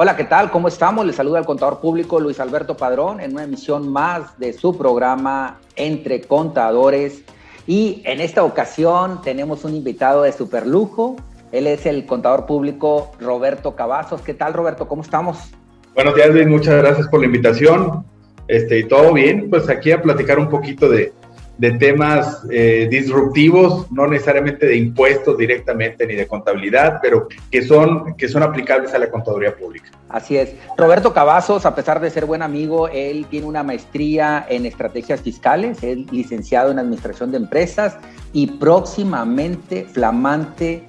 Hola, ¿qué tal? ¿Cómo estamos? Les saluda el contador público Luis Alberto Padrón en una emisión más de su programa Entre Contadores. Y en esta ocasión tenemos un invitado de super lujo. Él es el contador público Roberto Cavazos. ¿Qué tal, Roberto? ¿Cómo estamos? Buenos días, Luis. Muchas gracias por la invitación. Este, y todo bien, pues aquí a platicar un poquito de, de temas eh, disruptivos, no necesariamente de impuestos directamente ni de contabilidad, pero que son, que son aplicables a la contaduría pública. Así es. Roberto Cavazos, a pesar de ser buen amigo, él tiene una maestría en estrategias fiscales, es licenciado en administración de empresas y próximamente flamante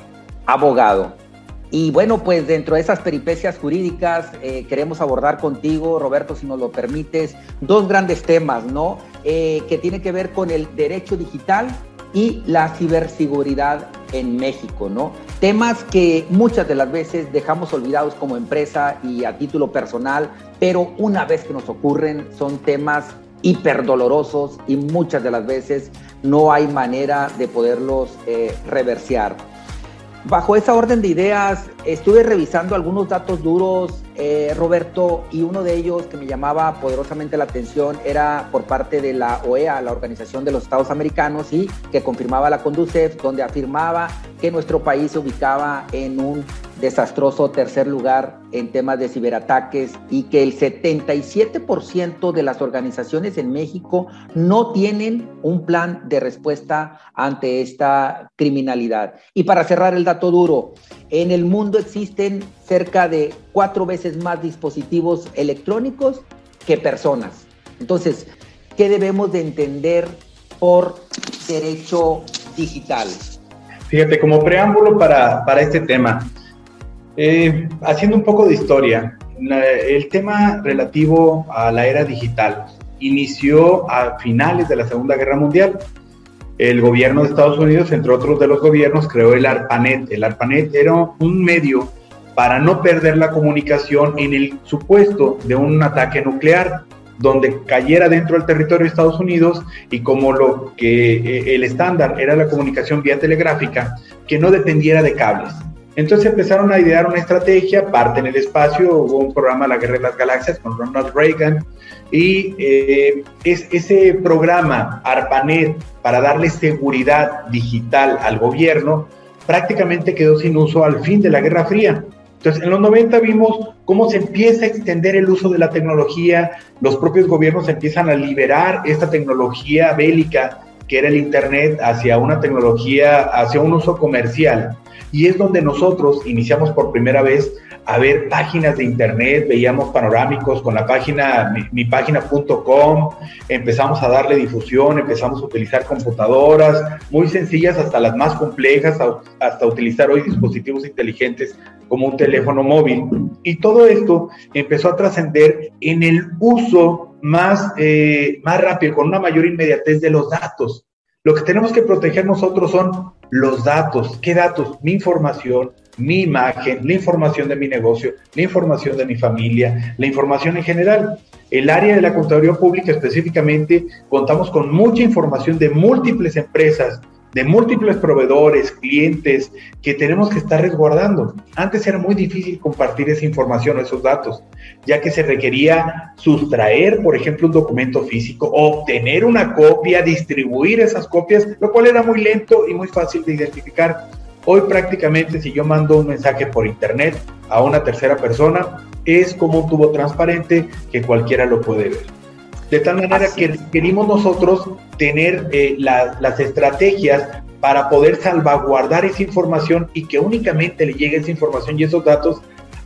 abogado. Y bueno, pues dentro de esas peripecias jurídicas eh, queremos abordar contigo, Roberto, si nos lo permites, dos grandes temas, ¿no? Eh, que tiene que ver con el derecho digital y la ciberseguridad en México, ¿no? Temas que muchas de las veces dejamos olvidados como empresa y a título personal, pero una vez que nos ocurren son temas hiperdolorosos y muchas de las veces no hay manera de poderlos eh, reversear. Bajo esa orden de ideas, estuve revisando algunos datos duros, eh, Roberto, y uno de ellos que me llamaba poderosamente la atención era por parte de la OEA, la Organización de los Estados Americanos, y que confirmaba la Conducef, donde afirmaba que nuestro país se ubicaba en un desastroso tercer lugar en temas de ciberataques y que el 77% de las organizaciones en México no tienen un plan de respuesta ante esta criminalidad. Y para cerrar el dato duro, en el mundo existen cerca de cuatro veces más dispositivos electrónicos que personas. Entonces, ¿qué debemos de entender por derecho digital? Fíjate, como preámbulo para, para este tema, eh, haciendo un poco de historia, el tema relativo a la era digital inició a finales de la Segunda Guerra Mundial. El gobierno de Estados Unidos, entre otros de los gobiernos, creó el ARPANET. El ARPANET era un medio para no perder la comunicación en el supuesto de un ataque nuclear donde cayera dentro del territorio de Estados Unidos y como lo que eh, el estándar era la comunicación vía telegráfica, que no dependiera de cables. Entonces empezaron a idear una estrategia, parte en el espacio, hubo un programa La Guerra de las Galaxias con Ronald Reagan, y eh, es, ese programa ARPANET para darle seguridad digital al gobierno prácticamente quedó sin uso al fin de la Guerra Fría. Entonces, en los 90 vimos cómo se empieza a extender el uso de la tecnología, los propios gobiernos empiezan a liberar esta tecnología bélica que era el Internet hacia una tecnología, hacia un uso comercial y es donde nosotros iniciamos por primera vez a ver páginas de internet, veíamos panorámicos con la página mipágina.com, empezamos a darle difusión, empezamos a utilizar computadoras muy sencillas hasta las más complejas, hasta utilizar hoy dispositivos inteligentes como un teléfono móvil. Y todo esto empezó a trascender en el uso más, eh, más rápido, con una mayor inmediatez de los datos. Lo que tenemos que proteger nosotros son los datos. ¿Qué datos? Mi información, mi imagen, la información de mi negocio, la información de mi familia, la información en general. El área de la contaduría pública específicamente contamos con mucha información de múltiples empresas, de múltiples proveedores, clientes que tenemos que estar resguardando. Antes era muy difícil compartir esa información, esos datos, ya que se requería sustraer, por ejemplo, un documento físico, obtener una copia, distribuir esas copias, lo cual era muy lento y muy fácil de identificar. Hoy prácticamente si yo mando un mensaje por internet a una tercera persona, es como un tubo transparente que cualquiera lo puede ver. De tal manera que requerimos nosotros tener eh, las estrategias para poder salvaguardar esa información y que únicamente le llegue esa información y esos datos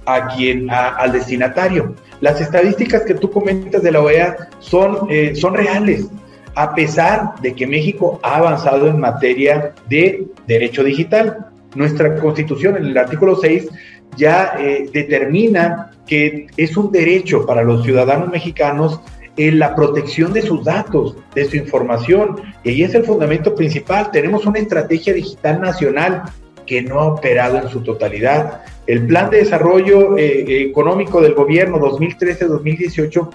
a quien, al destinatario. Las estadísticas que tú comentas de la OEA son, eh, son reales, a pesar de que México ha avanzado en materia de derecho digital. Nuestra constitución, en el artículo 6, ya eh, determina que es un derecho para los ciudadanos mexicanos en la protección de sus datos, de su información. Y ahí es el fundamento principal. Tenemos una estrategia digital nacional que no ha operado en su totalidad. El Plan de Desarrollo eh, Económico del Gobierno 2013-2018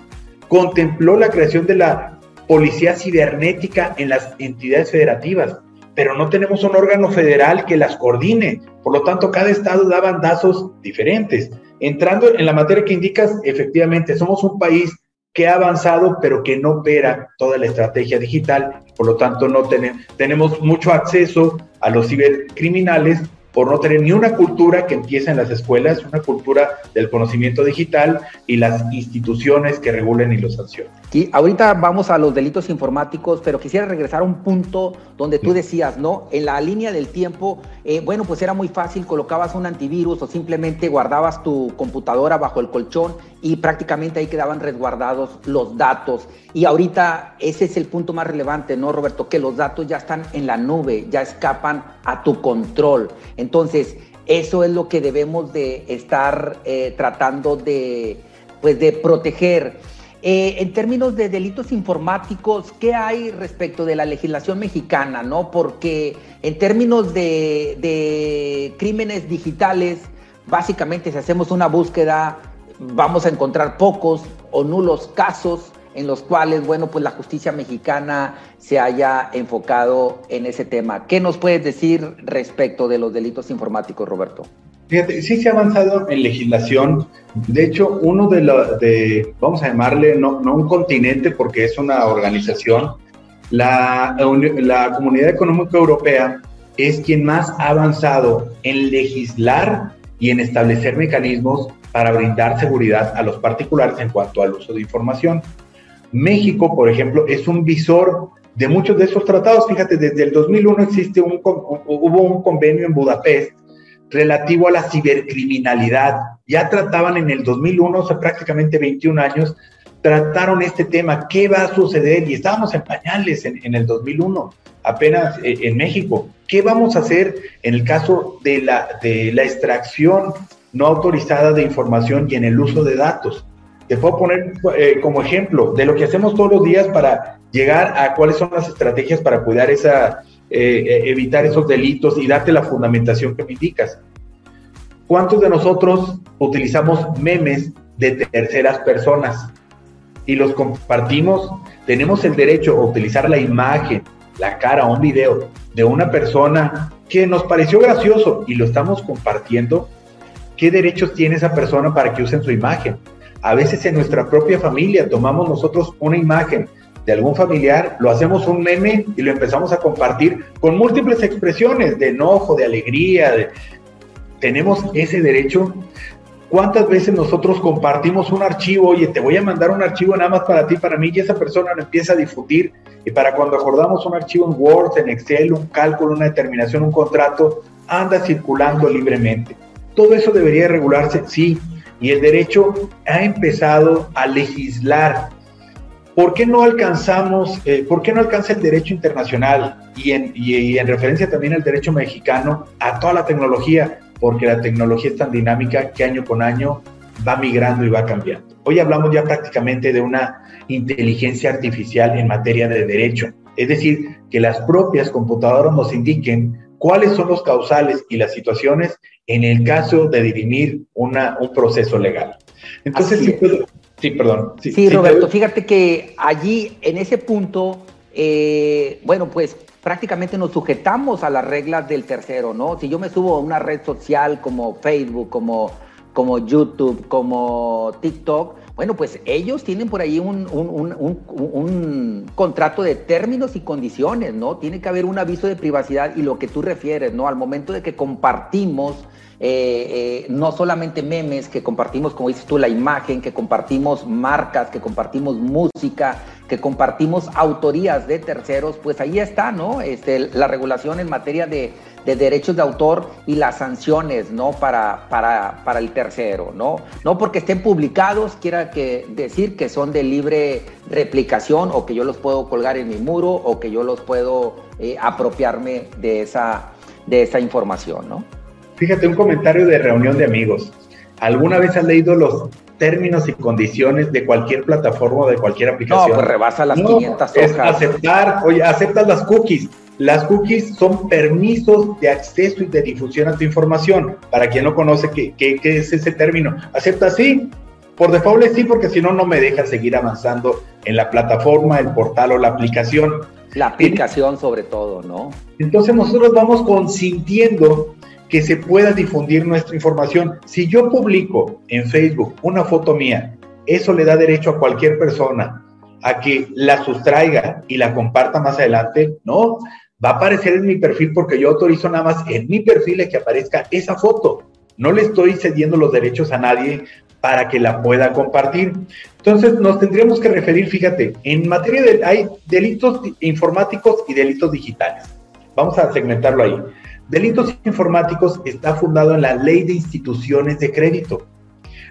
contempló la creación de la Policía Cibernética en las entidades federativas, pero no tenemos un órgano federal que las coordine. Por lo tanto, cada estado da bandazos diferentes. entrando en la materia que indicas, efectivamente, somos un país que ha avanzado, pero que no opera toda la estrategia digital, por lo tanto no tenemos mucho acceso a los cibercriminales por no tener ni una cultura que empieza en las escuelas, una cultura del conocimiento digital y las instituciones que regulen y los sancionen. Y ahorita vamos a los delitos informáticos, pero quisiera regresar a un punto donde tú decías, ¿no? En la línea del tiempo, eh, bueno, pues era muy fácil, colocabas un antivirus o simplemente guardabas tu computadora bajo el colchón y prácticamente ahí quedaban resguardados los datos. Y ahorita ese es el punto más relevante, ¿no, Roberto? Que los datos ya están en la nube, ya escapan a tu control. Entonces, eso es lo que debemos de estar eh, tratando de, pues, de proteger. Eh, en términos de delitos informáticos, ¿qué hay respecto de la legislación mexicana? ¿no? Porque en términos de, crímenes digitales, básicamente si hacemos una búsqueda, vamos a encontrar pocos o nulos casos en los cuales, bueno, pues la justicia mexicana se haya enfocado en ese tema. ¿Qué nos puedes decir respecto de los delitos informáticos, Roberto? Fíjate, sí se ha avanzado en legislación. De hecho, uno de los, vamos a llamarle, no, no, un continente porque es una organización, la, la Comunidad Económica Europea es quien más ha avanzado en legislar y en establecer mecanismos para brindar seguridad a los particulares en cuanto al uso de información. México, por ejemplo, es un visor de muchos de esos tratados. Fíjate, desde el 2001 existe un, hubo un convenio en Budapest relativo a la cibercriminalidad. Ya trataban en el 2001, hace prácticamente 21 años, trataron este tema, qué va a suceder, y estábamos en pañales en, el 2001, apenas eh, en México. ¿Qué vamos a hacer en el caso de la, de la extracción no autorizada de información y en el uso de datos? Te puedo poner eh, como ejemplo de lo que hacemos todos los días para llegar a cuáles son las estrategias para cuidar esa, eh, eh, evitar esos delitos y darte la fundamentación que me indicas. ¿Cuántos de nosotros utilizamos memes de terceras personas y los compartimos? Tenemos el derecho a utilizar la imagen, la cara o un video de una persona que nos pareció gracioso y lo estamos compartiendo. ¿Qué derechos tiene esa persona para que usen su imagen? A veces en nuestra propia familia tomamos nosotros una imagen de algún familiar, lo hacemos un meme y lo empezamos a compartir con múltiples expresiones de enojo, de alegría. Tenemos ese derecho. ¿Cuántas veces nosotros compartimos un archivo? Oye, te voy a mandar un archivo nada más para ti, para mí, y esa persona lo empieza a difundir. Y para cuando acordamos un archivo en Word, en Excel, un cálculo, una determinación, un contrato, anda circulando libremente. Todo eso debería regularse, sí, y el derecho ha empezado a legislar ¿por qué no alcanzamos, eh, por qué no alcanza el derecho internacional y en, en referencia también al derecho mexicano a toda la tecnología? Porque la tecnología es tan dinámica que año con año va migrando y va cambiando. Hoy hablamos ya prácticamente de una inteligencia artificial en materia de derecho, es decir, que las propias computadoras nos indiquen cuáles son los causales y las situaciones en el caso de dirimir una, un proceso legal. Entonces, sí, Sí, perdón. Sí, Roberto, fíjate que allí, en ese punto, eh, bueno, pues prácticamente nos sujetamos a las reglas del tercero, ¿no? Si yo me subo a una red social como Facebook, como, como YouTube, como TikTok, bueno, pues ellos tienen por ahí un, un, contrato de términos y condiciones, ¿no? Tiene que haber un aviso de privacidad y lo que tú refieres, ¿no? Al momento de que compartimos eh, eh, no solamente memes, que compartimos, como dices tú, la imagen, que compartimos marcas, que compartimos música, que compartimos autorías de terceros, pues ahí está, ¿no? Este, la regulación en materia de, derechos de autor y las sanciones, ¿no? Para, para, para, el tercero, ¿no? No porque estén publicados quiera que decir que son de libre replicación o que yo los puedo colgar en mi muro o que yo los puedo eh, apropiarme de esa, de esa información, ¿no? Fíjate, un comentario de reunión de amigos. ¿Alguna vez has leído los términos y condiciones de cualquier plataforma o de cualquier aplicación? No, pues rebasa las 500 hojas. aceptar, oye, aceptas las cookies. Las cookies son permisos de acceso y de difusión a tu información. Para quien no conoce qué, qué, es ese término, acepta sí. Por default sí, porque si no, no me deja seguir avanzando en la plataforma, el portal o la aplicación. La aplicación sobre todo, ¿no? Entonces nosotros vamos consintiendo que se pueda difundir nuestra información. Si yo publico en Facebook una foto mía, eso le da derecho a cualquier persona a que la sustraiga y la comparta más adelante. No, va a aparecer en mi perfil porque yo autorizo nada más en mi perfil que aparezca esa foto. No le estoy cediendo los derechos a nadie para que la pueda compartir. Entonces nos tendríamos que referir, fíjate, en materia de hay delitos informáticos y delitos digitales. Vamos a segmentarlo ahí. Delitos informáticos está fundado en la Ley de Instituciones de Crédito,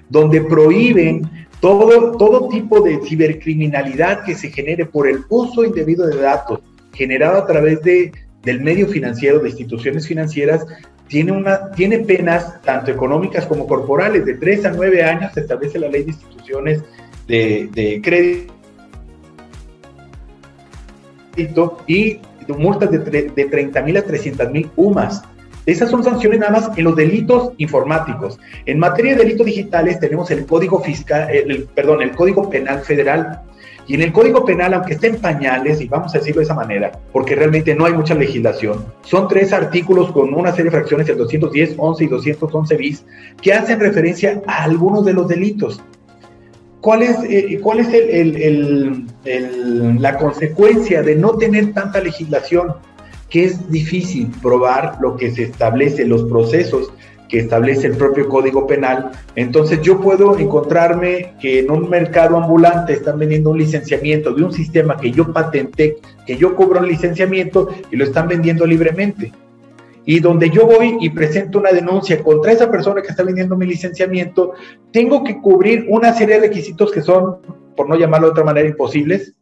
donde prohíben todo, todo tipo de cibercriminalidad que se genere por el uso indebido de datos generado a través de, del medio financiero, de instituciones financieras, tiene, una, tiene penas tanto económicas como corporales. De 3 a 9 años se establece la ley de instituciones de, de crédito y multas de, de 30 mil a 300 mil UMAS. Esas son sanciones nada más en los delitos informáticos. En materia de delitos digitales tenemos el Código Fiscal, el, perdón, el Código Penal Federal. Y en el Código Penal, aunque esté en pañales, y vamos a decirlo de esa manera, porque realmente no hay mucha legislación, son tres artículos con una serie de fracciones, el 210, 11 y 211 bis, que hacen referencia a algunos de los delitos. ¿Cuál es, eh, cuál es la consecuencia de no tener tanta legislación? que es difícil probar lo que se establece, los procesos que establece el propio Código Penal. Entonces yo puedo encontrarme que en un mercado ambulante están vendiendo un licenciamiento de un sistema que yo patenté, que yo cobro un licenciamiento y lo están vendiendo libremente. Y donde yo voy y presento una denuncia contra esa persona que está vendiendo mi licenciamiento, tengo que cubrir una serie de requisitos que son, por no llamarlo de otra manera, imposibles,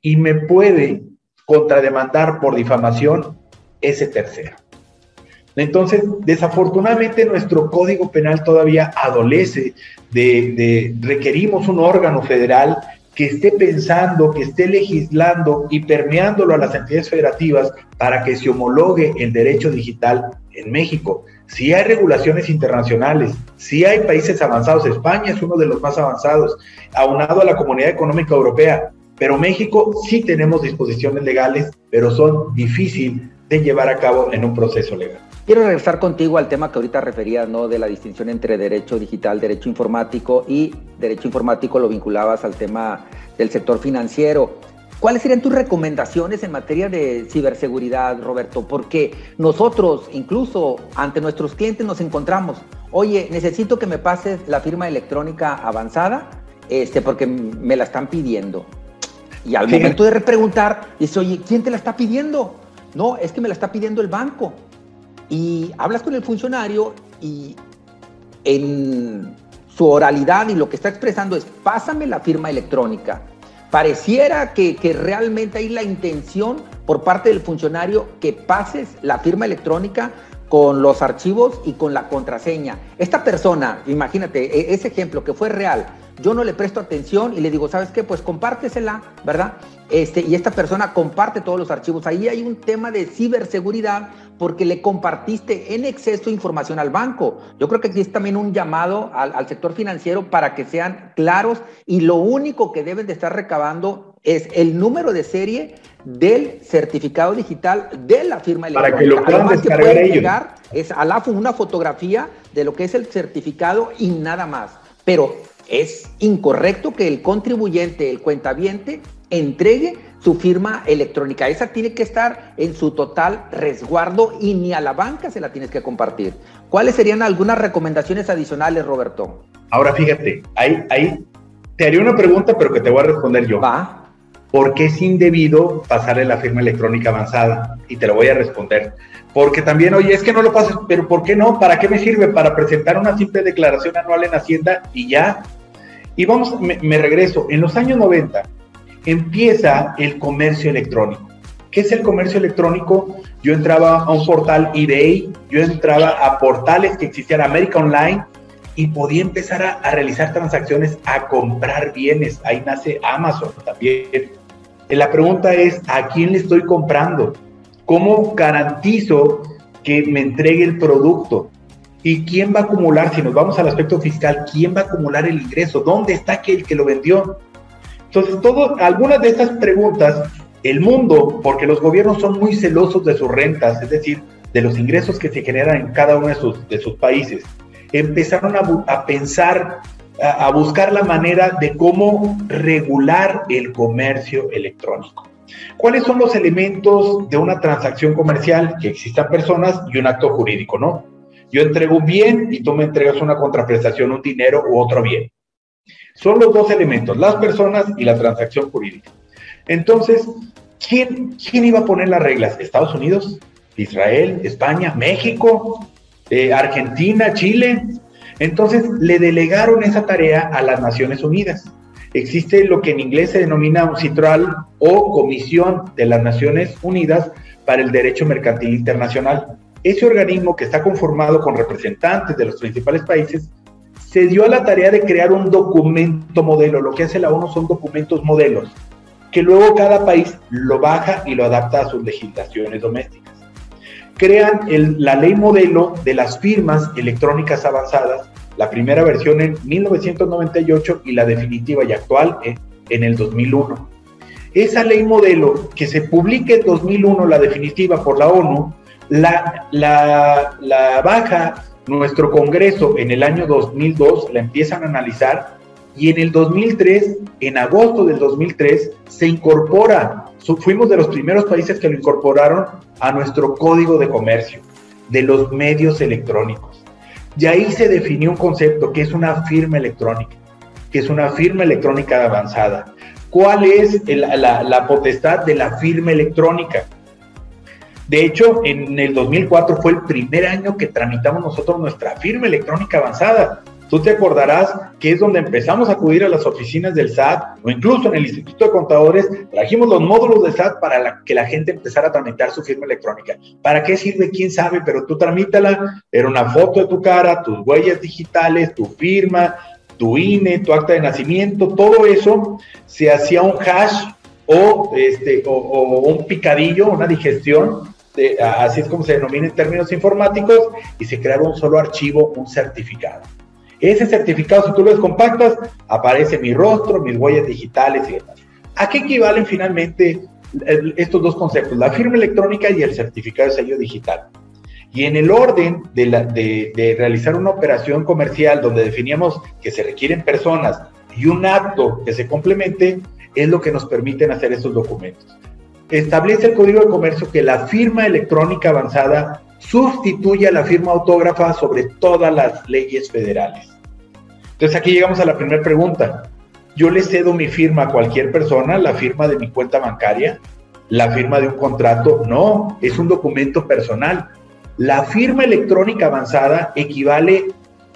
y me puede contrademandar por difamación ese tercero. Entonces, desafortunadamente nuestro código penal todavía adolece de, requerimos un órgano federal que esté pensando, que esté legislando y permeándolo a las entidades federativas para que se homologue el derecho digital en México. Si hay regulaciones internacionales, si hay países avanzados, España es uno de los más avanzados, aunado a la Comunidad Económica Europea, pero México sí tenemos disposiciones legales, pero son difíciles de llevar a cabo en un proceso legal. Quiero regresar contigo al tema que ahorita referías, ¿no? De la distinción entre derecho digital, derecho informático y derecho informático lo vinculabas al tema del sector financiero. ¿Cuáles serían tus recomendaciones en materia de ciberseguridad, Roberto? Porque nosotros, incluso ante nuestros clientes, nos encontramos, oye, necesito que me pases la firma electrónica avanzada, este, porque me la están pidiendo. Y al momento de repreguntar, dice, oye, ¿quién te la está pidiendo? No, es que me la está pidiendo el banco. Y hablas con el funcionario y en su oralidad y lo que está expresando es, pásame la firma electrónica. Pareciera que, que, realmente hay la intención por parte del funcionario que pases la firma electrónica con los archivos y con la contraseña. Esta persona, imagínate, e, ese ejemplo que fue real, yo no le presto atención y le digo, ¿sabes qué? Pues compártesela, ¿verdad? Este, y esta persona comparte todos los archivos. Ahí hay un tema de ciberseguridad porque le compartiste en exceso información al banco. Yo creo que aquí es también un llamado al, al sector financiero para que sean claros y lo único que deben de estar recabando es el número de serie del certificado digital de la firma electrónica. Para que lo puedan descargar ellos. Llegar es a la una fotografía de lo que es el certificado y nada más. Pero es incorrecto que el contribuyente, el cuentaviente, entregue su firma electrónica. Esa tiene que estar en su total resguardo y ni a la banca se la tienes que compartir. ¿Cuáles serían algunas recomendaciones adicionales, Roberto? Ahora fíjate, ahí, ahí te haría una pregunta, pero que te voy a responder yo. Va. ¿Por qué es indebido pasarle la firma electrónica avanzada? Y te lo voy a responder. Porque también, oye, es que no lo pases, pero ¿por qué no? ¿Para qué me sirve? Para presentar una simple declaración anual en Hacienda y ya. Y vamos, me, regreso. En los años 90 empieza el comercio electrónico. ¿Qué es el comercio electrónico? Yo entraba a un portal eBay, yo entraba a portales que existían, América Online, y podía empezar a, realizar transacciones, a comprar bienes. Ahí nace Amazon también. La pregunta es, ¿a quién le estoy comprando? ¿Cómo garantizo que me entregue el producto? ¿Y quién va a acumular? Si nos vamos al aspecto fiscal, ¿quién va a acumular el ingreso? ¿Dónde está aquel que lo vendió? Entonces, todo, algunas de estas preguntas, el mundo, porque los gobiernos son muy celosos de sus rentas, es decir, de los ingresos que se generan en cada uno de sus, de sus países, empezaron a, pensar, a, buscar la manera de cómo regular el comercio electrónico. ¿Cuáles son los elementos de una transacción comercial? Que existan personas y un acto jurídico, ¿no? Yo entrego un bien y tú me entregas una contraprestación, un dinero u otro bien. Son los dos elementos, las personas y la transacción jurídica. Entonces, ¿quién, quién iba a poner las reglas? ¿Estados Unidos? ¿Israel? ¿España? ¿México? Eh, ¿Argentina? ¿Chile? Entonces, le delegaron esa tarea a las Naciones Unidas. Existe lo que en inglés se denomina un CITRAL o Comisión de las Naciones Unidas para el Derecho Mercantil Internacional. Ese organismo que está conformado con representantes de los principales países se dio a la tarea de crear un documento modelo. Lo que hace la ONU son documentos modelos, que luego cada país lo baja y lo adapta a sus legislaciones domésticas. Crean la ley modelo de las firmas electrónicas avanzadas, la primera versión en 1998 y la definitiva y actual en, el 2001. Esa ley modelo que se publica en 2001, la definitiva por la ONU, la, la, la baja nuestro Congreso en el año 2002 la empiezan a analizar y en el 2003, en agosto del 2003, se incorpora, fuimos de los primeros países que lo incorporaron a nuestro código de comercio, de los medios electrónicos. Y ahí se definió un concepto que es una firma electrónica, que es una firma electrónica avanzada. ¿Cuál es la, la potestad de la firma electrónica? De hecho, en el 2004 fue el primer año que tramitamos nosotros nuestra firma electrónica avanzada. Tú te acordarás que es donde empezamos a acudir a las oficinas del SAT o incluso en el Instituto de Contadores, trajimos los módulos del SAT para que la gente empezara a tramitar su firma electrónica. ¿Para qué sirve? ¿Quién sabe? Pero tú tramítala, era una foto de tu cara, tus huellas digitales, tu firma, tu INE, tu acta de nacimiento, todo eso se hacía un hash o, este, o un picadillo, una digestión así es como se denomina en términos informáticos, y se creaba un solo archivo, un certificado. Ese certificado, si tú lo descompactas, aparece mi rostro, mis huellas digitales y demás. ¿A qué equivalen finalmente estos dos conceptos? La firma electrónica y el certificado de sello digital. Y en el orden de, de, realizar una operación comercial donde definíamos que se requieren personas y un acto que se complemente, es lo que nos permiten hacer estos documentos establece el Código de Comercio que la firma electrónica avanzada sustituye a la firma autógrafa sobre todas las leyes federales. Entonces aquí llegamos a la primera pregunta. Yo le cedo mi firma a cualquier persona, la firma de mi cuenta bancaria, la firma de un contrato. No, es un documento personal. La firma electrónica avanzada equivale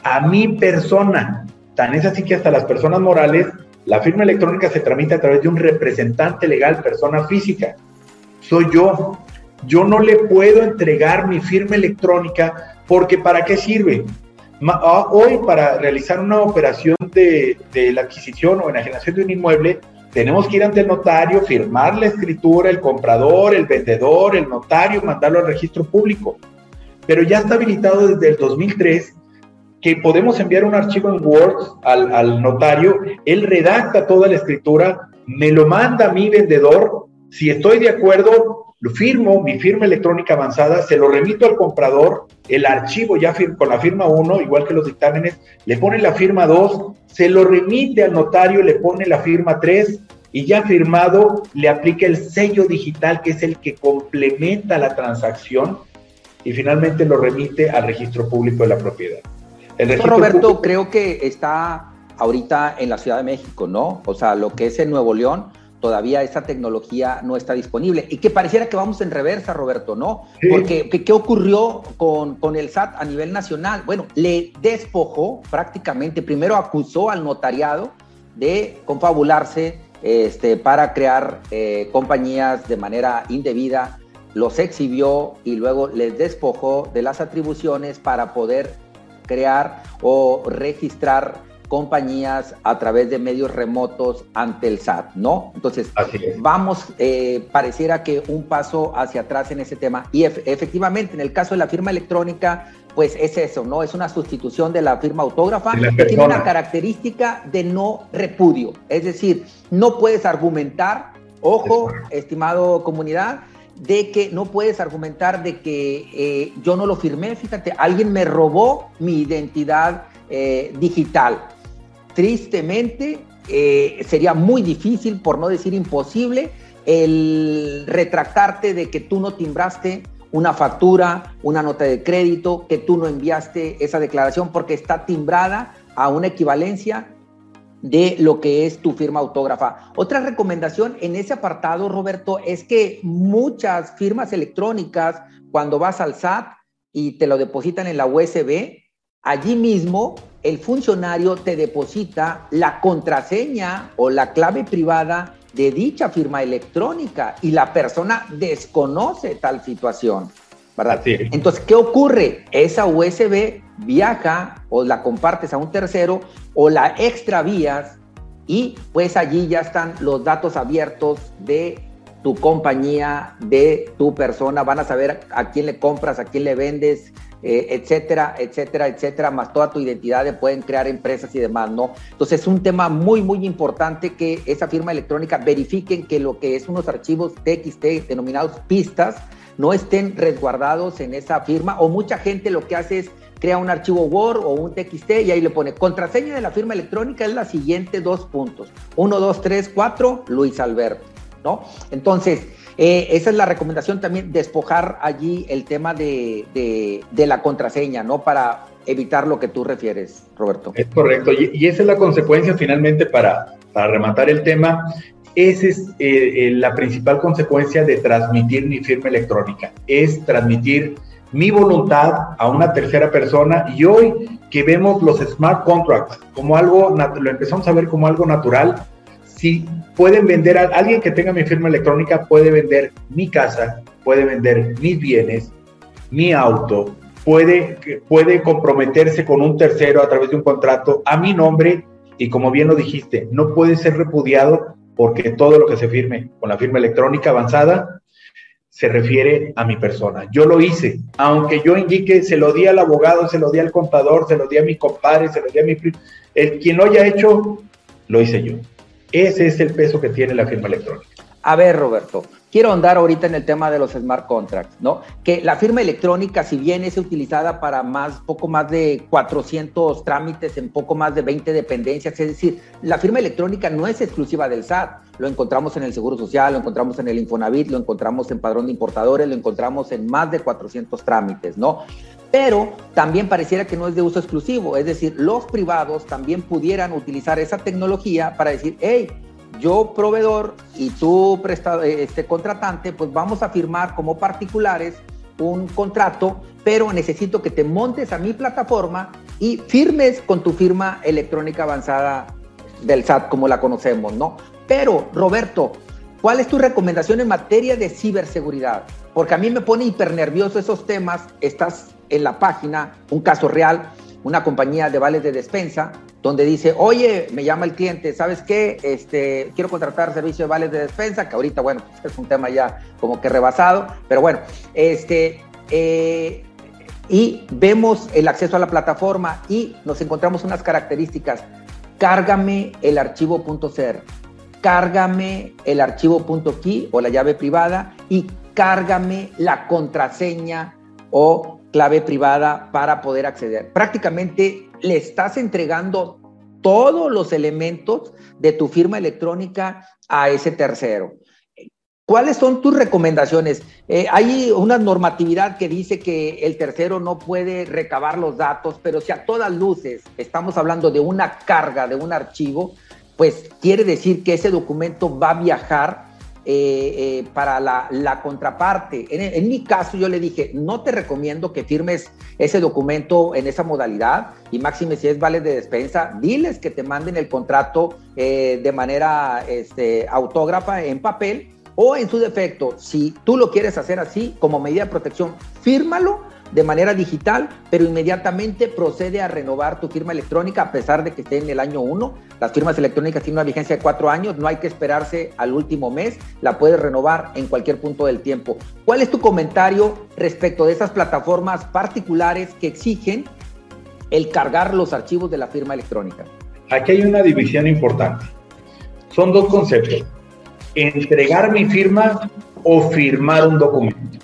a mi persona. Tan es así que hasta las personas morales la firma electrónica se tramita a través de un representante legal, persona física. Soy yo. Yo no le puedo entregar mi firma electrónica porque ¿para qué sirve? Ah, hoy para realizar una operación de, la adquisición o enajenación de un inmueble, tenemos que ir ante el notario, firmar la escritura, el comprador, el vendedor, el notario, mandarlo al registro público. Pero ya está habilitado desde el 2003 que podemos enviar un archivo en Word al, notario, él redacta toda la escritura, me lo manda a mi vendedor, si estoy de acuerdo, lo firmo, mi firma electrónica avanzada, se lo remito al comprador, el archivo ya con la firma 1, igual que los dictámenes, le pone la firma 2, se lo remite al notario, le pone la firma 3 y ya firmado le aplica el sello digital que es el que complementa la transacción y finalmente lo remite al registro público de la propiedad. Roberto, creo que está ahorita en la Ciudad de México, ¿no? O sea, lo que es en Nuevo León, todavía esa tecnología no está disponible. Y que pareciera que vamos en reversa, Roberto, ¿no? Porque ¿qué, ocurrió con, con, el SAT a nivel nacional? Bueno, le despojó prácticamente, primero acusó al notariado de confabularse este, para crear eh, compañías de manera indebida, los exhibió y luego les despojó de las atribuciones para poder crear o registrar compañías a través de medios remotos ante el SAT, ¿no? Entonces, vamos, eh, pareciera que un paso hacia atrás en ese tema. Y efectivamente, en el caso de la firma electrónica, pues es eso, ¿no? Es una sustitución de la firma autógrafa que tiene una característica de no repudio. Es decir, no puedes argumentar, ojo, estimado comunidad, de que no puedes argumentar de que eh, yo no lo firmé, fíjate, alguien me robó mi identidad eh, digital. Tristemente, eh, sería muy difícil, por no decir imposible, el retractarte de que tú no timbraste una factura, una nota de crédito, que tú no enviaste esa declaración porque está timbrada a una equivalencia de lo que es tu firma autógrafa. Otra recomendación en ese apartado, Roberto, es que muchas firmas electrónicas, cuando vas al SAT y te lo depositan en la USB, allí mismo el funcionario te deposita la contraseña o la clave privada de dicha firma electrónica y la persona desconoce tal situación. ¿verdad? Entonces, ¿qué ocurre? Esa USB viaja o la compartes a un tercero o la extravías y pues allí ya están los datos abiertos de tu compañía, de tu persona, van a saber a quién le compras, a quién le vendes, eh, etcétera, etcétera, etcétera, más toda tu identidad de pueden crear empresas y demás, ¿no? Entonces es un tema muy, muy importante que esa firma electrónica verifiquen que lo que es unos archivos TXT denominados pistas no estén resguardados en esa firma o mucha gente lo que hace es crea un archivo Word o un TXT y ahí le pone contraseña de la firma electrónica es la siguiente dos puntos. Uno, dos, tres, cuatro, Luis Alberto, ¿no? Entonces, eh, esa es la recomendación también, despojar allí el tema de, de, la contraseña, ¿no? Para evitar lo que tú refieres, Roberto. Es correcto, y, esa es la consecuencia finalmente para, para rematar el tema. Esa es eh, eh, la principal consecuencia de transmitir mi firma electrónica, es transmitir mi voluntad a una tercera persona y hoy que vemos los smart contracts como algo, lo empezamos a ver como algo natural, si pueden vender a alguien que tenga mi firma electrónica, puede vender mi casa, puede vender mis bienes, mi auto, puede, puede comprometerse con un tercero a través de un contrato a mi nombre y como bien lo dijiste, no puede ser repudiado porque todo lo que se firme con la firma electrónica avanzada se refiere a mi persona. Yo lo hice, aunque yo indique, se lo di al abogado, se lo di al contador, se lo di a mi compadre, se lo di a mi. El quien lo haya hecho, lo hice yo. Ese es el peso que tiene la firma electrónica. A ver, Roberto, quiero andar ahorita en el tema de los smart contracts, ¿no? Que la firma electrónica, si bien es utilizada para más, poco más de 400 trámites en poco más de 20 dependencias, es decir, la firma electrónica no es exclusiva del SAT. Lo encontramos en el Seguro Social, lo encontramos en el Infonavit, lo encontramos en Padrón de Importadores, lo encontramos en más de 400 trámites, ¿no? Pero también pareciera que no es de uso exclusivo, es decir, los privados también pudieran utilizar esa tecnología para decir, hey, yo proveedor y tú prestado, este contratante, pues vamos a firmar como particulares un contrato, pero necesito que te montes a mi plataforma y firmes con tu firma electrónica avanzada del SAT como la conocemos, ¿no? Pero, Roberto, ¿cuál es tu recomendación en materia de ciberseguridad? Porque a mí me pone hiper nervioso esos temas. Estás en la página un caso real, una compañía de vales de despensa, donde dice, oye, me llama el cliente, ¿sabes qué? Este, quiero contratar servicio de vales de despensa, que ahorita, bueno, pues, es un tema ya como que rebasado, pero bueno, este, eh, y vemos el acceso a la plataforma y nos encontramos unas características. Cárgame el archivo cárgame el archivo .key o la llave privada y cárgame la contraseña o clave privada para poder acceder. Prácticamente le estás entregando todos los elementos de tu firma electrónica a ese tercero. ¿Cuáles son tus recomendaciones? Eh, hay una normatividad que dice que el tercero no puede recabar los datos, pero si a todas luces estamos hablando de una carga, de un archivo, pues quiere decir que ese documento va a viajar eh, eh, para la, contraparte. En, mi caso yo le dije, no te recomiendo que firmes ese documento en esa modalidad y máxime si es vale de despensa, diles que te manden el contrato eh, de manera este, autógrafa en papel o en su defecto, si tú lo quieres hacer así como medida de protección, fírmalo de manera digital, pero inmediatamente procede a renovar tu firma electrónica a pesar de que esté en el año 1. Las firmas electrónicas tienen una vigencia de cuatro años, no hay que esperarse al último mes, la puedes renovar en cualquier punto del tiempo. ¿Cuál es tu comentario respecto de esas plataformas particulares que exigen el cargar los archivos de la firma electrónica? Aquí hay una división importante. Son dos conceptos. Entregar mi firma o firmar un documento.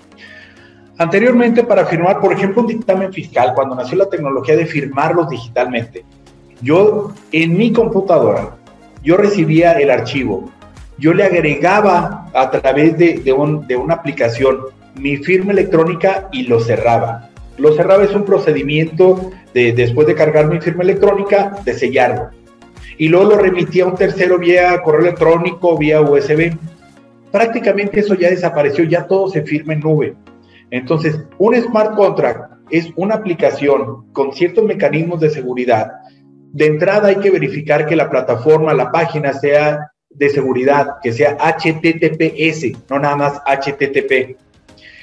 Anteriormente, para firmar, por ejemplo, un dictamen fiscal, cuando nació la tecnología de firmarlos digitalmente, yo en mi computadora, yo recibía el archivo, yo le agregaba a través de, de, una aplicación mi firma electrónica y lo cerraba. Lo cerraba es un procedimiento de, después de cargar mi firma electrónica, de sellarlo. Y luego lo remitía a un tercero vía correo electrónico, vía USB. Prácticamente eso ya desapareció, ya todo se firma en nube. Entonces, un smart contract es una aplicación con ciertos mecanismos de seguridad. De entrada hay que verificar que la plataforma, la página sea de seguridad, que sea HTTPS, no nada más HTTP.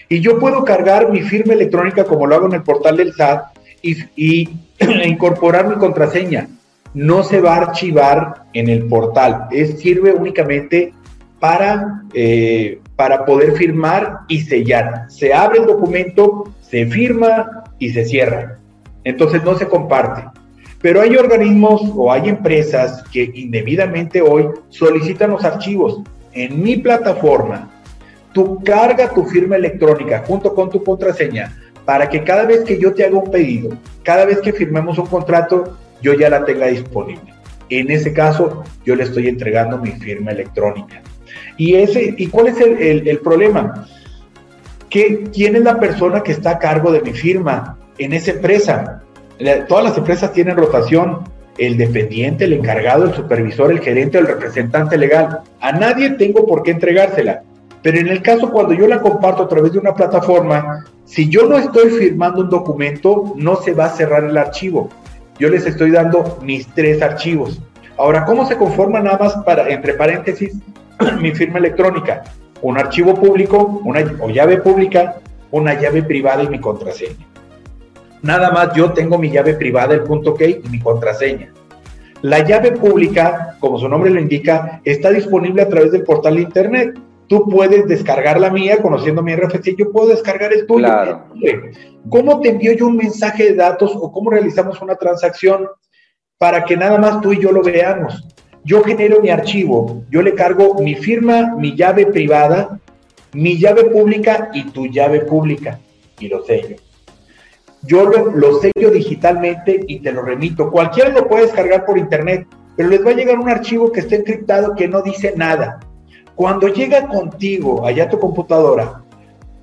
Y yo puedo cargar mi firma electrónica como lo hago en el portal del SAT y, incorporar mi contraseña. No se va a archivar en el portal, es, sirve únicamente para, eh, para poder firmar y sellar. Se abre el documento, se firma y se cierra. Entonces no se comparte. Pero hay organismos o hay empresas que indebidamente hoy solicitan los archivos. En mi plataforma, tú carga tu firma electrónica junto con tu contraseña para que cada vez que yo te haga un pedido, cada vez que firmemos un contrato, yo ya la tenga disponible. En ese caso, yo le estoy entregando mi firma electrónica. ¿Y, ese, y cuál es el, problema? Que, ¿Quién es la persona que está a cargo de mi firma en esa empresa? Todas las empresas tienen rotación. El dependiente, el encargado, el supervisor, el gerente el representante legal. A nadie tengo por qué entregársela. Pero en el caso cuando yo la comparto a través de una plataforma, si yo no estoy firmando un documento, no se va a cerrar el archivo. Yo les estoy dando mis tres archivos. Ahora, ¿cómo se conforma nada más para, entre paréntesis, mi firma electrónica, un archivo público, una o llave pública, una llave privada y mi contraseña. Nada más yo tengo mi llave privada, el punto key y mi contraseña. La llave pública, como su nombre lo indica, está disponible a través del portal de internet. Tú puedes descargar la mía conociendo mi RFC, yo puedo descargar el tuyo. ¿Cómo te envío yo un mensaje de datos o cómo realizamos una transacción para que nada más tú y yo lo veamos? Yo genero mi archivo, yo le cargo mi firma, mi llave privada, mi llave pública y tu llave pública y lo sello. Yo lo, sello digitalmente y te lo remito. Cualquiera lo puede descargar por internet, pero les va a llegar un archivo que está encriptado que no dice nada. Cuando llega contigo allá a tu computadora,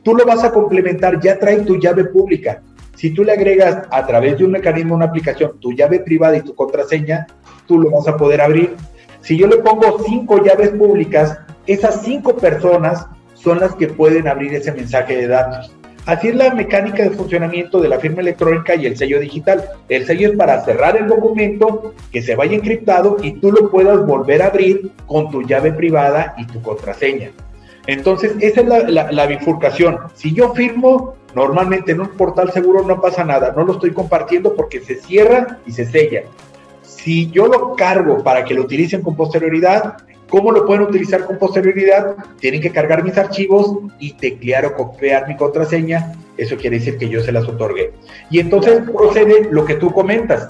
tú lo vas a complementar, ya trae tu llave pública. Si tú le agregas a través de un mecanismo, una aplicación, tu llave privada y tu contraseña, tú lo vas a poder abrir. Si yo le pongo cinco llaves públicas, esas cinco personas son las que pueden abrir ese mensaje de datos. Así es la mecánica de funcionamiento de la firma electrónica y el sello digital. El sello es para cerrar el documento, que se vaya encriptado y tú lo puedas volver a abrir con tu llave privada y tu contraseña. Entonces, esa es la, bifurcación. Si yo firmo, normalmente en un portal seguro no pasa nada. No lo estoy compartiendo porque se cierra y se sella. Si yo lo cargo para que lo utilicen con posterioridad, ¿cómo lo pueden utilizar con posterioridad? Tienen que cargar mis archivos y teclear o copiar mi contraseña. Eso quiere decir que yo se las otorgué. Y entonces procede lo que tú comentas.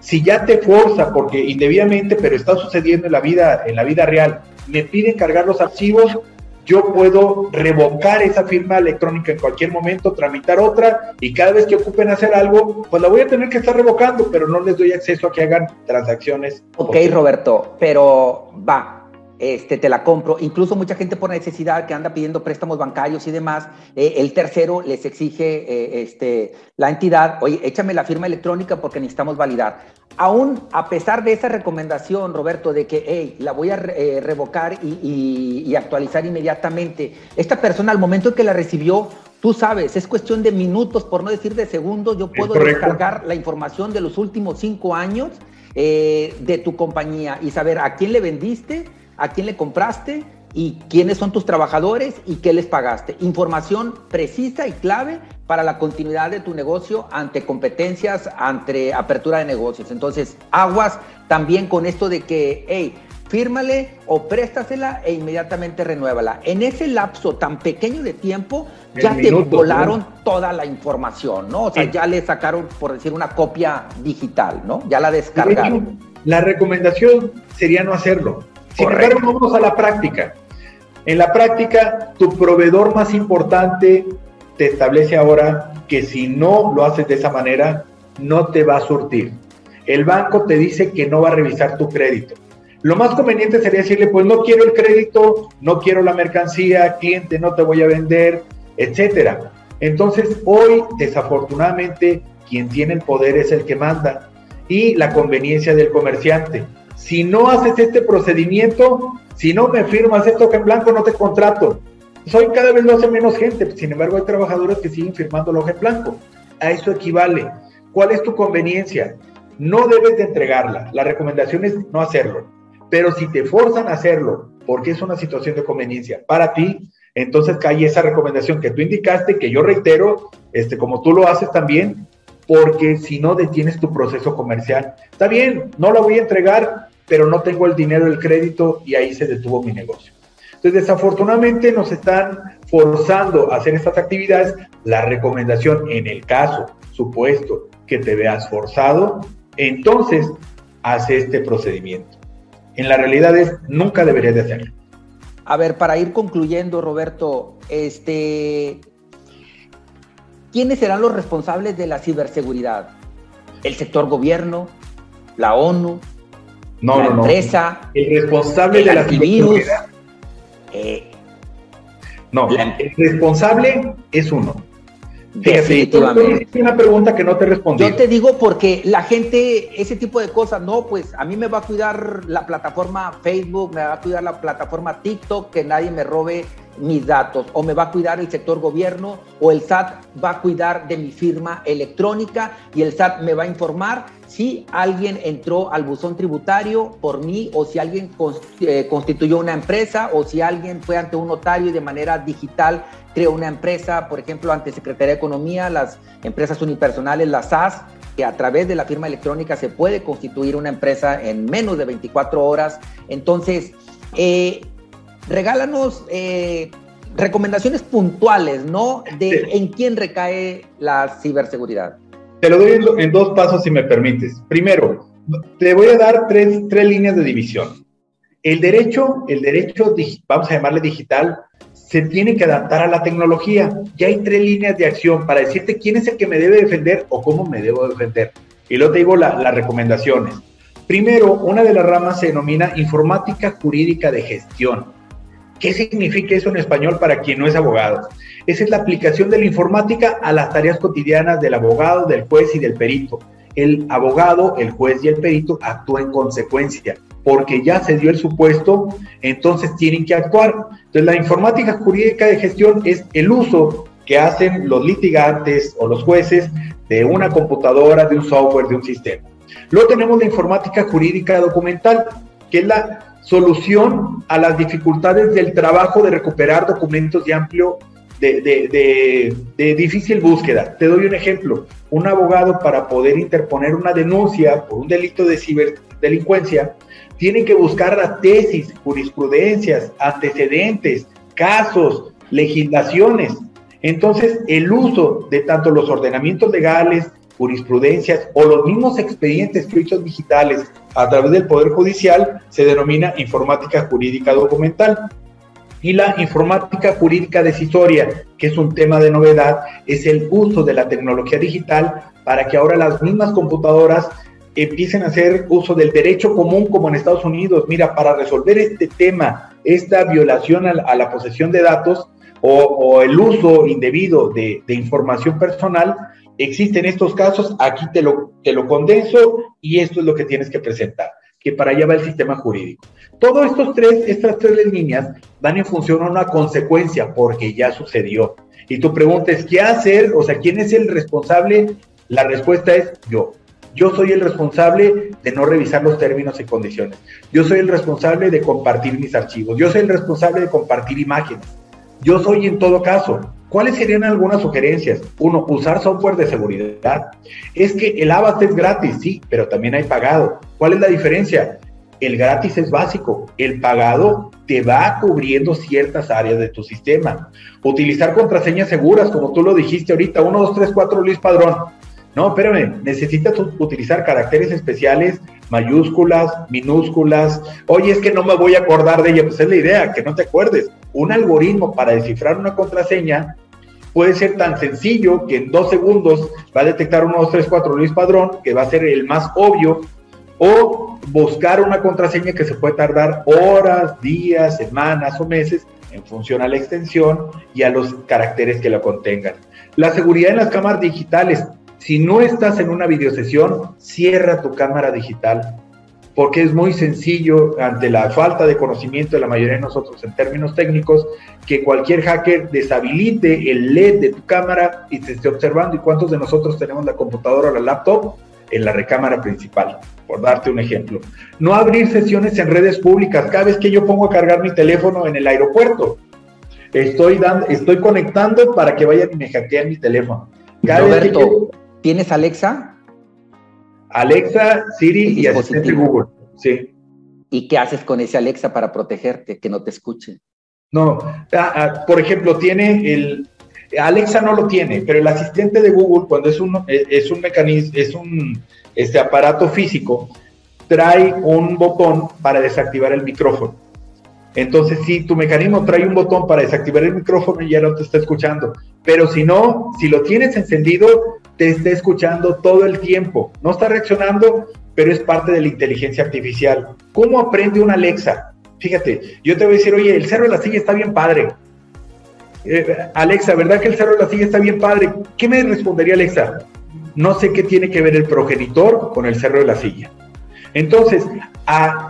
Si ya te forza, porque indebidamente, pero está sucediendo en la vida, en la vida real, me piden cargar los archivos, yo puedo revocar esa firma electrónica en cualquier momento, tramitar otra y cada vez que ocupen hacer algo, pues la voy a tener que estar revocando, pero no les doy acceso a que hagan transacciones. Ok, Roberto, pero va, este, te la compro. Incluso mucha gente por necesidad que anda pidiendo préstamos bancarios y demás, eh, el tercero les exige eh, este, la entidad, oye, échame la firma electrónica porque necesitamos validar. Aún a pesar de esa recomendación, Roberto, de que, hey, la voy a eh, revocar y, y actualizar inmediatamente, esta persona al momento en que la recibió, Tú sabes, es cuestión de minutos, por no decir de segundos. Yo puedo descargar la información de los últimos cinco años de tu compañía y saber a quién le vendiste, a quién le compraste y quiénes son tus trabajadores y qué les pagaste. Información precisa y clave para la continuidad de tu negocio ante competencias, ante apertura de negocios. Entonces, aguas también con esto de que, hey, fírmale o préstasela e inmediatamente renuévala. En ese lapso tan pequeño de tiempo, ya te volaron toda la información, ¿no? O sea, ya le sacaron, por decir, una copia digital, ¿no? Ya la descargaron. La recomendación sería no hacerlo. Sin embargo, vamos a la práctica. En la práctica, tu proveedor más importante te establece ahora que si no lo haces de esa manera, no te va a surtir. El banco te dice que no va a revisar tu crédito. Lo más conveniente sería decirle, pues no quiero el crédito, no quiero la mercancía, cliente, no te voy a vender, etcétera. Entonces, hoy, desafortunadamente, quien tiene el poder es el que manda y la conveniencia del comerciante. Si no haces este procedimiento, si no me firmas esto en blanco, no te contrato. Soy cada vez lo hace menos gente, sin embargo hay trabajadores que siguen firmando el hoja en blanco. A eso equivale. ¿Cuál es tu conveniencia? No debes de entregarla. La recomendación es no hacerlo. Pero si te forzan a hacerlo, porque es una situación de conveniencia para ti, entonces cae esa recomendación que tú indicaste, que yo reitero, este, como tú lo haces también, porque si no detienes tu proceso comercial, está bien, no la voy a entregar, pero no tengo el dinero del crédito y ahí se detuvo mi negocio. Entonces, desafortunadamente nos están forzando a hacer estas actividades. La recomendación, en el caso, supuesto, que te veas forzado, entonces hace este procedimiento. En la realidad es, nunca deberías de hacerlo. A ver, para ir concluyendo, Roberto, este, ¿quiénes serán los responsables de la ciberseguridad? ¿El sector gobierno? ¿La ONU? No, ¿La no, empresa? El responsable de la ciberseguridad. Eh, no, el responsable es uno. Definitivamente. Es una pregunta que no te respondí. Yo te digo porque la gente, ese tipo de cosas, no, pues a mí me va a cuidar la plataforma Facebook, me va a cuidar la plataforma TikTok, que nadie me robe mis datos, o me va a cuidar el sector gobierno, o el SAT va a cuidar de mi firma electrónica y el SAT me va a informar si alguien entró al buzón tributario por mí, o si alguien eh, constituyó una empresa, o si alguien fue ante un notario y de manera digital creó una empresa, por ejemplo, ante Secretaría de Economía, las empresas unipersonales, las SAS, que a través de la firma electrónica se puede constituir una empresa en menos de 24 horas. Entonces, eh, regálanos eh, recomendaciones puntuales, ¿no? De en quién recae la ciberseguridad. Te lo doy en, dos pasos, si me permites. Primero, te voy a dar tres, tres líneas de división. El derecho, el derecho, vamos a llamarle digital, se tiene que adaptar a la tecnología. Ya hay tres líneas de acción para decirte quién es el que me debe defender o cómo me debo defender. Y luego te digo las recomendaciones. Primero, una de las ramas se denomina informática jurídica de gestión. ¿Qué significa eso en español para quien no es abogado? Esa es la aplicación de la informática a las tareas cotidianas del abogado, del juez y del perito. El abogado, el juez y el perito actúan en consecuencia porque ya se dio el supuesto, entonces tienen que actuar. Entonces, la informática jurídica de gestión es el uso que hacen los litigantes o los jueces de una computadora, de un software, de un sistema. Luego tenemos la informática jurídica documental, que es la solución a las dificultades del trabajo de recuperar documentos de amplio, de, de, de, difícil búsqueda. Te doy un ejemplo. Un abogado para poder interponer una denuncia por un delito de ciberdelincuencia tienen que buscar las tesis, jurisprudencias, antecedentes, casos, legislaciones. Entonces, el uso de tanto los ordenamientos legales, jurisprudencias o los mismos expedientes escritos digitales a través del Poder Judicial se denomina informática jurídica documental. Y la informática jurídica decisoria, que es un tema de novedad, es el uso de la tecnología digital para que ahora las mismas computadoras empiecen a hacer uso del derecho común como en Estados Unidos. Mira, para resolver este tema, esta violación a la, posesión de datos o, el uso indebido de, información personal, existen estos casos, aquí te lo, condenso y esto es lo que tienes que presentar, que para allá va el sistema jurídico. Todos estos tres, estas tres líneas van en función a una consecuencia porque ya sucedió. Y tu pregunta es, ¿qué hacer? O sea, ¿quién es el responsable? La respuesta es yo. Yo soy el responsable de no revisar los términos y condiciones. Yo soy el responsable de compartir mis archivos. Yo soy el responsable de compartir imágenes. Yo soy en todo caso. ¿Cuáles serían algunas sugerencias? Uno, usar software de seguridad. Es que el Avast es gratis, sí, pero también hay pagado. ¿Cuál es la diferencia? El gratis es básico, el pagado te va cubriendo ciertas áreas de tu sistema. Utilizar contraseñas seguras, como tú lo dijiste ahorita, 1, 2, 3, 4, Luis Padrón no, espérame, necesitas utilizar caracteres especiales, mayúsculas, minúsculas. Oye, es que no me voy a acordar de ella. Pues es la idea, que no te acuerdes. Un algoritmo para descifrar una contraseña puede ser tan sencillo que en dos segundos va a detectar 1, 2, 3, 4 Luis Padrón, que va a ser el más obvio, o buscar una contraseña que se puede tardar horas, días, semanas o meses en función a la extensión y a los caracteres que la contengan. La seguridad en las cámaras digitales. Si no estás en una videosesión, cierra tu cámara digital porque es muy sencillo ante la falta de conocimiento de la mayoría de nosotros en términos técnicos, que cualquier hacker deshabilite el LED de tu cámara y te esté observando. ¿Y cuántos de nosotros tenemos la computadora o la laptop en la recámara principal? Por darte un ejemplo. No abrir sesiones en redes públicas. Cada vez que yo pongo a cargar mi teléfono en el aeropuerto, estoy, dando, estoy conectando para que vayan y me hackeen mi teléfono. Roberto, ¿tienes Alexa? Alexa, Siri y asistente Google. Sí. ¿Y qué haces con ese Alexa para protegerte, que no te escuche? No, ah, ah, por ejemplo, tiene el. Alexa no lo tiene, pero el asistente de Google, cuando es un, es un mecanismo, es un este aparato físico, trae un botón para desactivar el micrófono. Entonces, si tu mecanismo trae un botón para desactivar el micrófono, ya no te está escuchando. Pero si no, si lo tienes encendido, te está escuchando todo el tiempo. No está reaccionando, pero es parte de la inteligencia artificial. ¿Cómo aprende una Alexa? Fíjate, yo te voy a decir, oye, el cerro de la silla está bien padre. Eh, Alexa, ¿verdad que el cerro de la silla está bien padre? ¿Qué me respondería Alexa? No sé qué tiene que ver el progenitor con el cerro de la silla. Entonces,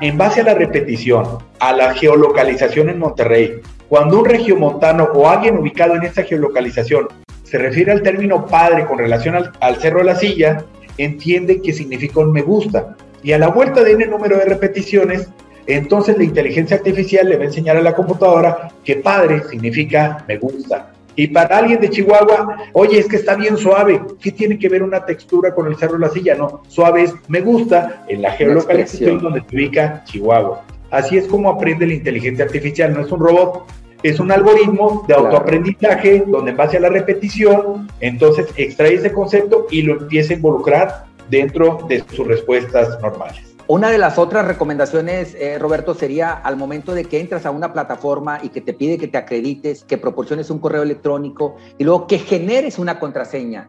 en base a la repetición, a la geolocalización en Monterrey, cuando un regiomontano o alguien ubicado en esta geolocalización se refiere al término padre con relación al, cerro de la silla, entiende que significa un me gusta. Y a la vuelta de n número de repeticiones, entonces la inteligencia artificial le va a enseñar a la computadora que padre significa me gusta. Y para alguien de Chihuahua, oye, es que está bien suave. ¿Qué tiene que ver una textura con el cerro de la silla? No, suave es me gusta en la geolocalización donde se ubica Chihuahua. Así es como aprende la inteligencia artificial, no es un robot, es un algoritmo de autoaprendizaje donde en base a la repetición, entonces extrae ese concepto y lo empieza a involucrar dentro de sus respuestas normales. Una de las otras recomendaciones, eh, Roberto, sería al momento de que entras a una plataforma y que te pide que te acredites, que proporciones un correo electrónico y luego que generes una contraseña.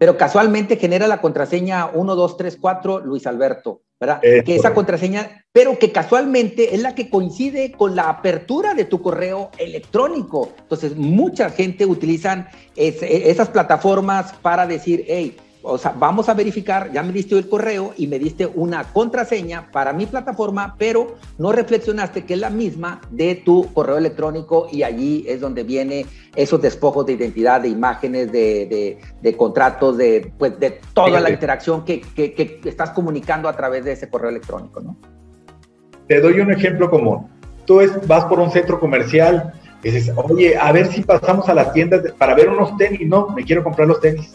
Pero casualmente genera la contraseña 1234 Luis Alberto. ¿verdad? que esa contraseña, pero que casualmente es la que coincide con la apertura de tu correo electrónico. Entonces, mucha gente utilizan esas plataformas para decir, hey, o sea, vamos a verificar, ya me diste el correo y me diste una contraseña para mi plataforma, pero no reflexionaste que es la misma de tu correo electrónico y allí es donde viene esos despojos de identidad, de imágenes, de, contratos, de, pues, de toda la interacción que, que, estás comunicando a través de ese correo electrónico, ¿no? Te doy un ejemplo común. Tú vas por un centro comercial y dices, oye, a ver si pasamos a las tiendas para ver unos tenis. No, me quiero comprar los tenis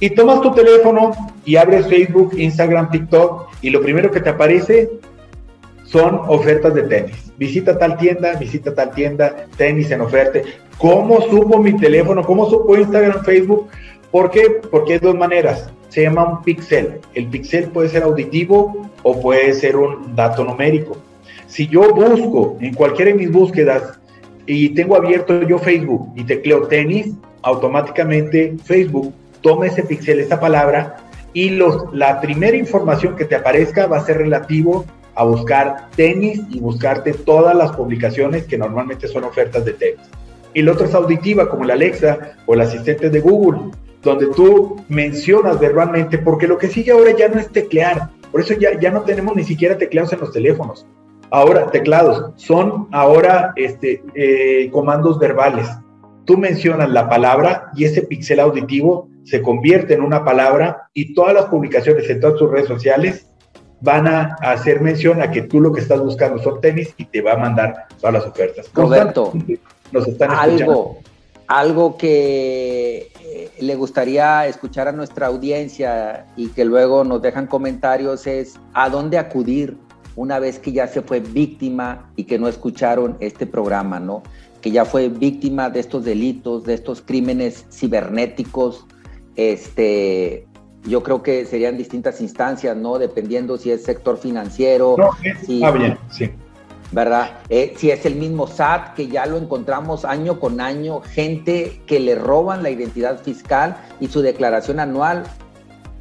y tomas tu teléfono y abres Facebook, Instagram, TikTok y lo primero que te aparece son ofertas de tenis. Visita tal tienda, visita tal tienda, tenis en oferta. ¿Cómo supo mi teléfono? ¿Cómo supo Instagram, Facebook? ¿Por qué? Porque hay dos maneras. Se llama un pixel. El pixel puede ser auditivo o puede ser un dato numérico. Si yo busco en cualquiera de mis búsquedas y tengo abierto yo Facebook y tecleo tenis, automáticamente Facebook toma ese pixel, esa palabra, y los, la primera información que te aparezca va a ser relativo a buscar tenis y buscarte todas las publicaciones que normalmente son ofertas de tenis. Y la otra es auditiva, como la Alexa o el asistente de Google, donde tú mencionas verbalmente, porque lo que sigue ahora ya no es teclear, por eso ya, ya no tenemos ni siquiera teclados en los teléfonos. Ahora, teclados, son ahora este, eh, comandos verbales. Tú mencionas la palabra y ese pixel auditivo se convierte en una palabra y todas las publicaciones en todas tus redes sociales van a hacer mención a que tú lo que estás buscando son tenis y te va a mandar todas las ofertas. Roberto, nos están algo, algo que eh, le gustaría escuchar a nuestra audiencia y que luego nos dejan comentarios es a dónde acudir una vez que ya se fue víctima y que no escucharon este programa, ¿no? Que ya fue víctima de estos delitos, de estos crímenes cibernéticos, este, yo creo que serían distintas instancias, ¿no? Dependiendo si es sector financiero. No, está bien, sí. ¿verdad? Eh, si es el mismo SAT, que ya lo encontramos año con año, gente que le roban la identidad fiscal y su declaración anual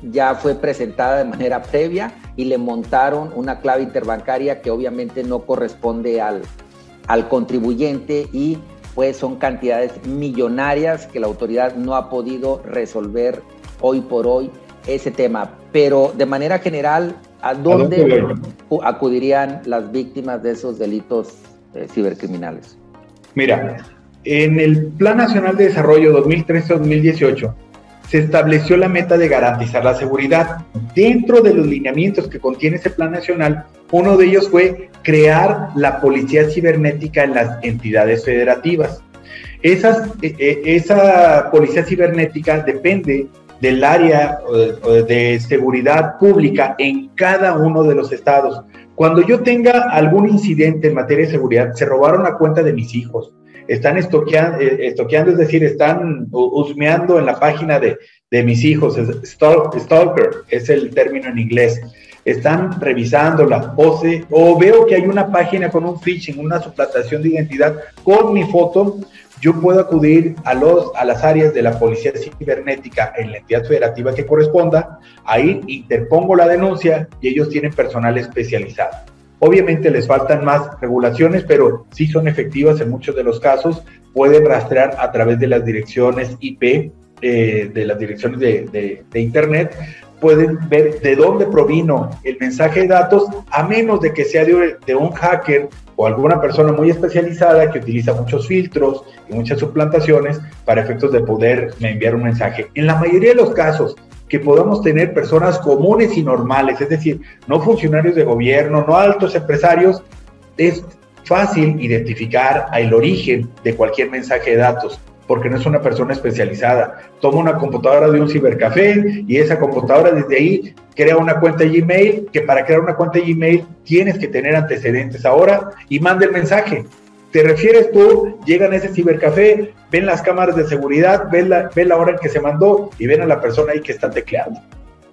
ya fue presentada de manera previa y le montaron una clave interbancaria que obviamente no corresponde al, al contribuyente y pues son cantidades millonarias que la autoridad no ha podido resolver hoy por hoy ese tema. Pero de manera general, ¿a dónde, acudirían las víctimas de esos delitos eh, cibercriminales? Mira, en el Plan Nacional de Desarrollo 2013-2018 se estableció la meta de garantizar la seguridad. Dentro de los lineamientos que contiene ese plan nacional, uno de ellos fue crear la policía cibernética en las entidades federativas. E, e, esa policía cibernética depende del área de seguridad pública en cada uno de los estados. Cuando yo tenga algún incidente en materia de seguridad, se robaron la cuenta de mis hijos, están eh, estoqueando es decir, están husmeando en la página de, de mis hijos, stalker es el término en inglés, están revisando la pose o veo que hay una página con un phishing, una suplantación de identidad con mi foto, yo puedo acudir a, los, a las áreas de la Policía Cibernética en la entidad federativa que corresponda, ahí interpongo la denuncia y ellos tienen personal especializado. Obviamente les faltan más regulaciones, pero sí son efectivas en muchos de los casos. Pueden rastrear a través de las direcciones IP, eh, de las direcciones de, de Internet, pueden ver de dónde provino el mensaje de datos, a menos de que sea de, un hacker o alguna persona muy especializada que utiliza muchos filtros y muchas suplantaciones para efectos de poder enviar un mensaje. En la mayoría de los casos que podamos tener personas comunes y normales, es decir, no funcionarios de gobierno, no altos empresarios, es fácil identificar el origen de cualquier mensaje de datos porque no es una persona especializada. Toma una computadora de un cibercafé y esa computadora desde ahí crea una cuenta Gmail, que para crear una cuenta Gmail tienes que tener antecedentes ahora y manda el mensaje. Te refieres tú, llegan a ese cibercafé, ven las cámaras de seguridad, ven la, ven la hora en que se mandó y ven a la persona ahí que está tecleando.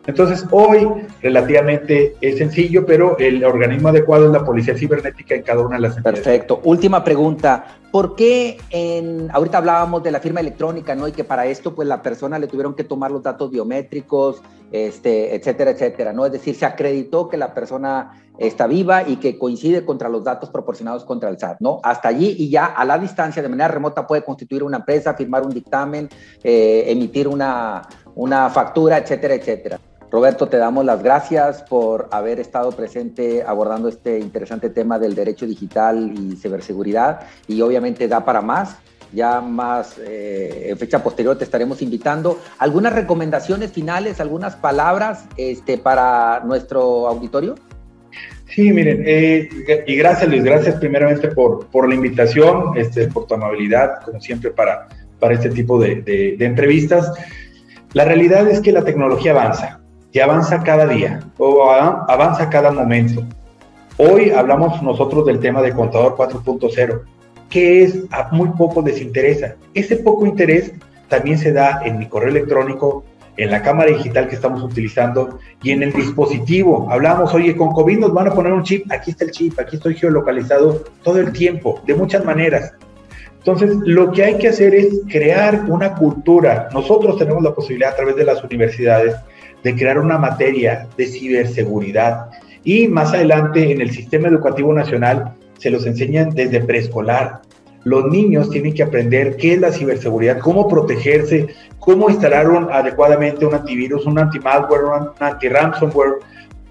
Entonces, hoy relativamente es sencillo, pero el organismo adecuado es la policía cibernética en cada una de las entidades. Perfecto. Última pregunta. ¿Por qué en, ahorita hablábamos de la firma electrónica, ¿no? Y que para esto, pues la persona le tuvieron que tomar los datos biométricos, este, etcétera, etcétera, ¿no? Es decir, se acreditó que la persona está viva y que coincide contra los datos proporcionados contra el SAT, ¿no? Hasta allí y ya a la distancia, de manera remota, puede constituir una empresa, firmar un dictamen, eh, emitir una, una factura, etcétera, etcétera. Roberto, te damos las gracias por haber estado presente abordando este interesante tema del derecho digital y ciberseguridad y obviamente da para más. Ya más eh, en fecha posterior te estaremos invitando. ¿Algunas recomendaciones finales, algunas palabras este, para nuestro auditorio? Sí, miren, eh, y gracias Luis, gracias primeramente por, por la invitación, este, por tu amabilidad, como siempre, para, para este tipo de, de entrevistas. La realidad es que la tecnología avanza que avanza cada día o avanza cada momento. Hoy hablamos nosotros del tema de contador 4.0, que es a muy poco les interesa. Ese poco interés también se da en mi correo electrónico, en la cámara digital que estamos utilizando y en el dispositivo. Hablamos, oye, con COVID nos van a poner un chip, aquí está el chip, aquí estoy geolocalizado todo el tiempo, de muchas maneras. Entonces, lo que hay que hacer es crear una cultura. Nosotros tenemos la posibilidad a través de las universidades de crear una materia de ciberseguridad y más adelante en el sistema educativo nacional se los enseñan desde preescolar. Los niños tienen que aprender qué es la ciberseguridad, cómo protegerse, cómo instalar adecuadamente un antivirus, un anti-malware, un anti-ransomware,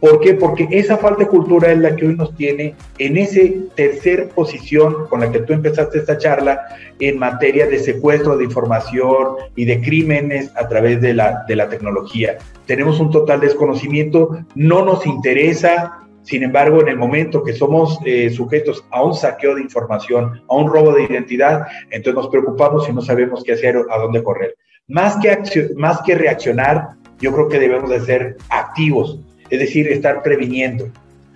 ¿Por qué? Porque esa falta de cultura es la que hoy nos tiene en esa tercer posición con la que tú empezaste esta charla en materia de secuestro de información y de crímenes a través de la tecnología. Tenemos un total desconocimiento, no nos interesa, sin embargo, en el momento que somos eh, sujetos a un saqueo de información, a un robo de identidad, entonces nos preocupamos y no sabemos qué hacer o a dónde correr. Más que, más que reaccionar, yo creo que debemos de ser activos es decir, estar previniendo.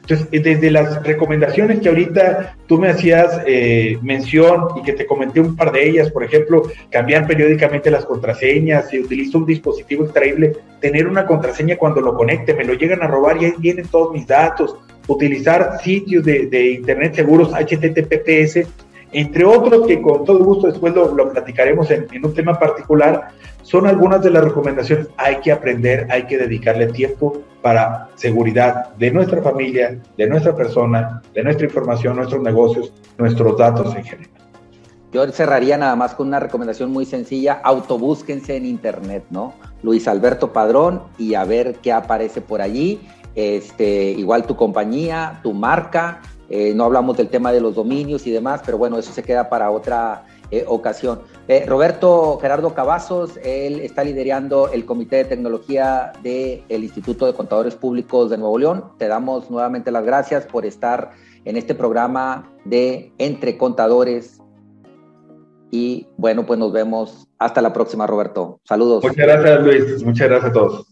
Entonces, eh, desde las recomendaciones que ahorita tú me hacías eh, mención y que te comenté un par de ellas, por ejemplo, cambiar periódicamente las contraseñas, si utilizo un dispositivo extraíble, tener una contraseña cuando lo conecte, me lo llegan a robar y ahí vienen todos mis datos. utilizar sitios de, Internet seguros HTTPS, entre otros que con todo gusto después lo, platicaremos en, en, un tema particular, son algunas de las recomendaciones. Hay que aprender, hay que dedicarle tiempo para seguridad de nuestra familia, de nuestra persona, de nuestra información, nuestros negocios, nuestros datos en general. Yo cerraría nada más con una recomendación muy sencilla, autobúsquense en internet, ¿no? Luis Alberto Padrón y a ver qué aparece por allí. Este, igual tu compañía, tu marca, eh, no hablamos del tema de los dominios y demás, pero bueno, eso se queda para otra eh, ocasión. Eh, Roberto Gerardo Cavazos, él está liderando el Comité de Tecnología del Instituto de Contadores Públicos de Nuevo León. Te damos nuevamente las gracias por estar en este programa de Entre Contadores y bueno, pues nos vemos hasta la próxima, Roberto. Saludos. Muchas gracias, Luis. Muchas gracias a todos.